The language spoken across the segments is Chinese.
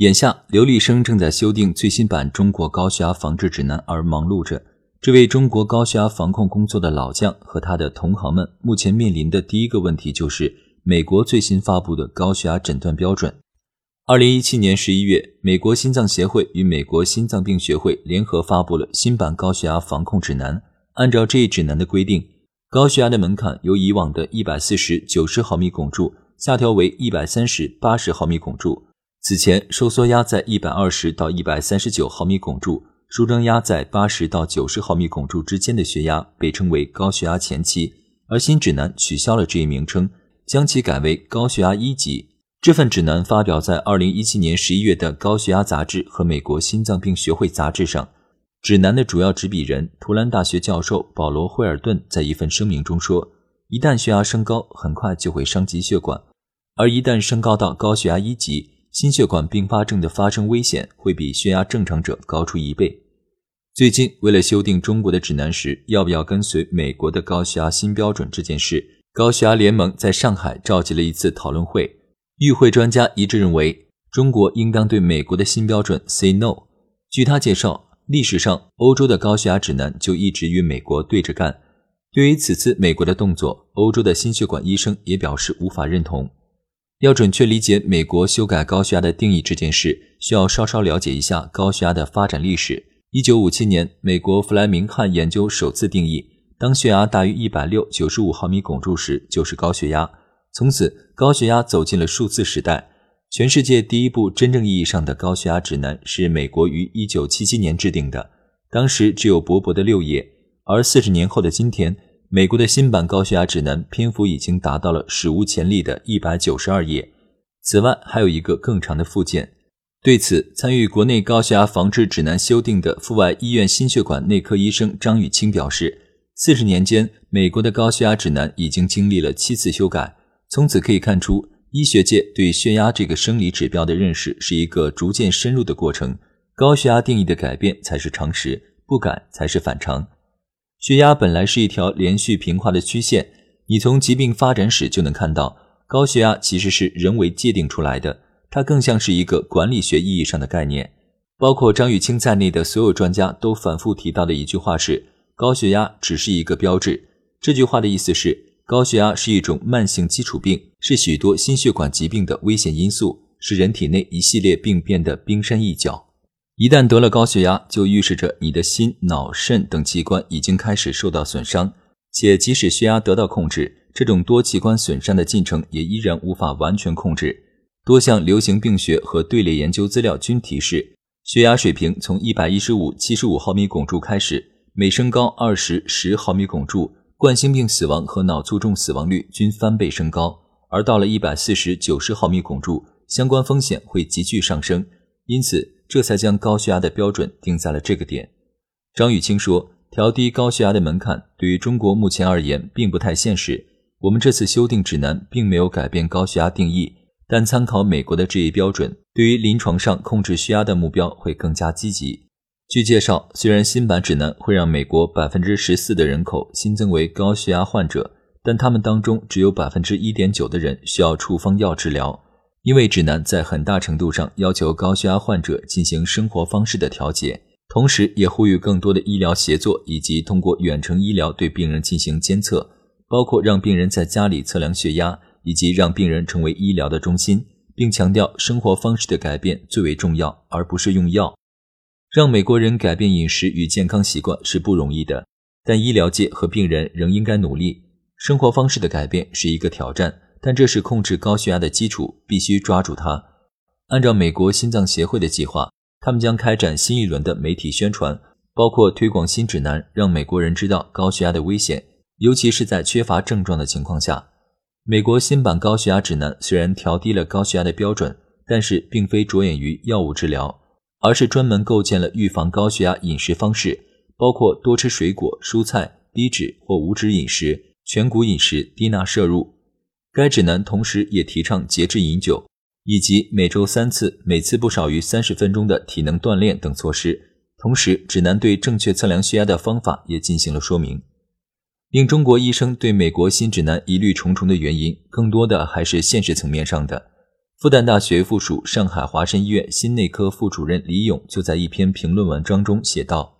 眼下，刘立生正在修订最新版《中国高血压防治指南》而忙碌着。这位中国高血压防控工作的老将和他的同行们，目前面临的第一个问题就是美国最新发布的高血压诊断标准。二零一七年十一月，美国心脏协会与美国心脏病学会联合发布了新版高血压防控指南。按照这一指南的规定，高血压的门槛由以往的一百四十九十毫米汞柱下调为一百三十八十毫米汞柱。此前，收缩压在一百二十到一百三十九毫米汞柱，舒张压在八十到九十毫米汞柱之间的血压被称为高血压前期。而新指南取消了这一名称，将其改为高血压一级。这份指南发表在二零一七年十一月的《高血压杂志》和美国心脏病学会杂志上。指南的主要执笔人图兰大学教授保罗·惠尔顿在一份声明中说：“一旦血压升高，很快就会伤及血管，而一旦升高到高血压一级，心血管并发症的发生危险会比血压正常者高出一倍。”最近，为了修订中国的指南时要不要跟随美国的高血压新标准这件事，高血压联盟在上海召集了一次讨论会。与会专家一致认为，中国应当对美国的新标准 say no。据他介绍。历史上，欧洲的高血压指南就一直与美国对着干。对于此次美国的动作，欧洲的心血管医生也表示无法认同。要准确理解美国修改高血压的定义这件事，需要稍稍了解一下高血压的发展历史。一九五七年，美国弗莱明汉研究首次定义，当血压大于一百六九十五毫米汞柱时，就是高血压。从此，高血压走进了数字时代。全世界第一部真正意义上的高血压指南是美国于1977年制定的，当时只有薄薄的六页，而四十年后的今天，美国的新版高血压指南篇幅已经达到了史无前例的一百九十二页。此外，还有一个更长的附件。对此，参与国内高血压防治指南修订的阜外医院心血管内科医生张雨清表示，四十年间，美国的高血压指南已经经历了七次修改。从此可以看出。医学界对血压这个生理指标的认识是一个逐渐深入的过程，高血压定义的改变才是常识，不改才是反常。血压本来是一条连续平滑的曲线，你从疾病发展史就能看到，高血压其实是人为界定出来的，它更像是一个管理学意义上的概念。包括张玉清在内的所有专家都反复提到的一句话是：高血压只是一个标志。这句话的意思是。高血压是一种慢性基础病，是许多心血管疾病的危险因素，是人体内一系列病变的冰山一角。一旦得了高血压，就预示着你的心、脑、肾等器官已经开始受到损伤，且即使血压得到控制，这种多器官损伤的进程也依然无法完全控制。多项流行病学和队列研究资料均提示，血压水平从一百一十五、七十五毫米汞柱开始，每升高二十、十毫米汞柱。冠心病死亡和脑卒中死亡率均翻倍升高，而到了一百四十九十毫米汞柱，相关风险会急剧上升。因此，这才将高血压的标准定在了这个点。张雨清说：“调低高血压的门槛对于中国目前而言并不太现实。我们这次修订指南并没有改变高血压定义，但参考美国的这一标准，对于临床上控制血压的目标会更加积极。”据介绍，虽然新版指南会让美国百分之十四的人口新增为高血压患者，但他们当中只有百分之一点九的人需要处方药治疗，因为指南在很大程度上要求高血压患者进行生活方式的调节，同时也呼吁更多的医疗协作以及通过远程医疗对病人进行监测，包括让病人在家里测量血压，以及让病人成为医疗的中心，并强调生活方式的改变最为重要，而不是用药。让美国人改变饮食与健康习惯是不容易的，但医疗界和病人仍应该努力。生活方式的改变是一个挑战，但这是控制高血压的基础，必须抓住它。按照美国心脏协会的计划，他们将开展新一轮的媒体宣传，包括推广新指南，让美国人知道高血压的危险，尤其是在缺乏症状的情况下。美国新版高血压指南虽然调低了高血压的标准，但是并非着眼于药物治疗。而是专门构建了预防高血压饮食方式，包括多吃水果、蔬菜、低脂或无脂饮食、全谷饮食、低钠摄入。该指南同时也提倡节制饮酒，以及每周三次、每次不少于三十分钟的体能锻炼等措施。同时，指南对正确测量血压的方法也进行了说明。令中国医生对美国新指南疑虑重重的原因，更多的还是现实层面上的。复旦大学附属上海华山医院心内科副主任李勇就在一篇评论文章中写道：“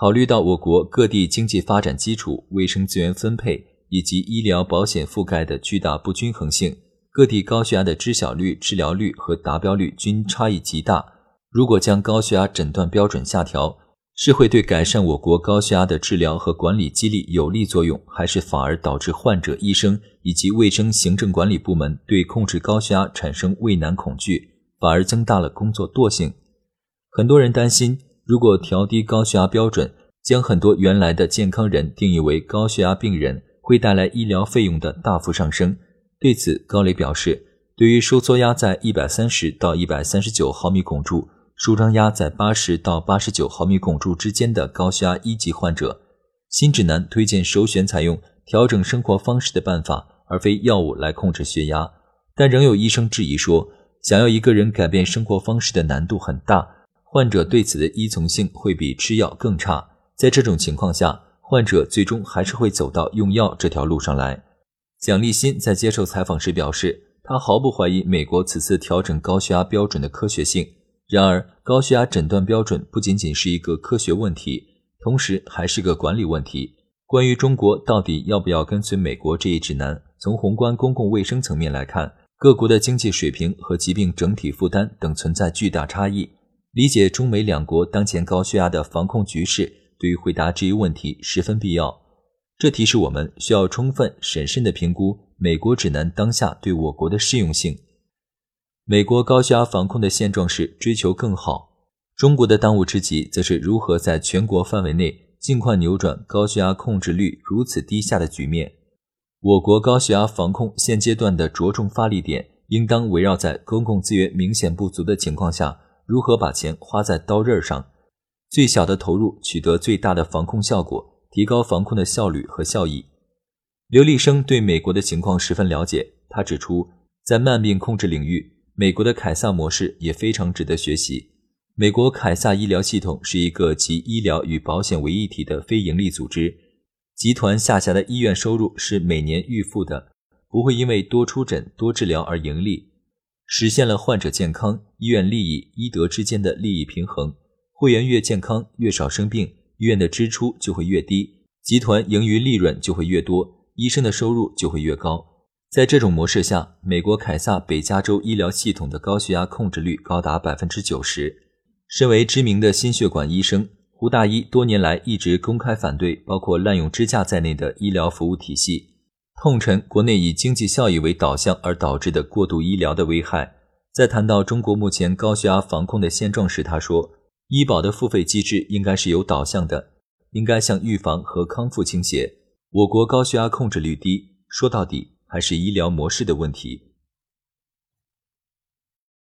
考虑到我国各地经济发展基础、卫生资源分配以及医疗保险覆盖的巨大不均衡性，各地高血压的知晓率、治疗率和达标率均差异极大。如果将高血压诊断标准下调，是会对改善我国高血压的治疗和管理激励有利作用，还是反而导致患者、医生以及卫生行政管理部门对控制高血压产生畏难恐惧，反而增大了工作惰性？很多人担心，如果调低高血压标准，将很多原来的健康人定义为高血压病人，会带来医疗费用的大幅上升。对此，高磊表示，对于收缩压在一百三十到一百三十九毫米汞柱。舒张压在八十到八十九毫米汞柱之间的高血压一级患者，新指南推荐首选采用调整生活方式的办法，而非药物来控制血压。但仍有医生质疑说，想要一个人改变生活方式的难度很大，患者对此的依从性会比吃药更差。在这种情况下，患者最终还是会走到用药这条路上来。蒋立新在接受采访时表示，他毫不怀疑美国此次调整高血压标准的科学性。然而，高血压诊断标准不仅仅是一个科学问题，同时还是个管理问题。关于中国到底要不要跟随美国这一指南，从宏观公共卫生层面来看，各国的经济水平和疾病整体负担等存在巨大差异。理解中美两国当前高血压的防控局势，对于回答这一问题十分必要。这提示我们需要充分审慎地评估美国指南当下对我国的适用性。美国高血压防控的现状是追求更好，中国的当务之急则是如何在全国范围内尽快扭转高血压控制率如此低下的局面。我国高血压防控现阶段的着重发力点，应当围绕在公共资源明显不足的情况下，如何把钱花在刀刃上，最小的投入取得最大的防控效果，提高防控的效率和效益。刘立生对美国的情况十分了解，他指出，在慢病控制领域。美国的凯撒模式也非常值得学习。美国凯撒医疗系统是一个集医疗与保险为一体的非营利组织，集团下辖的医院收入是每年预付的，不会因为多出诊、多治疗而盈利，实现了患者健康、医院利益、医德之间的利益平衡。会员越健康、越少生病，医院的支出就会越低，集团盈余利润就会越多，医生的收入就会越高。在这种模式下，美国凯撒北加州医疗系统的高血压控制率高达百分之九十。身为知名的心血管医生，胡大一多年来一直公开反对包括滥用支架在内的医疗服务体系，痛陈国内以经济效益为导向而导致的过度医疗的危害。在谈到中国目前高血压防控的现状时，他说：“医保的付费机制应该是有导向的，应该向预防和康复倾斜。我国高血压控制率低，说到底。”还是医疗模式的问题。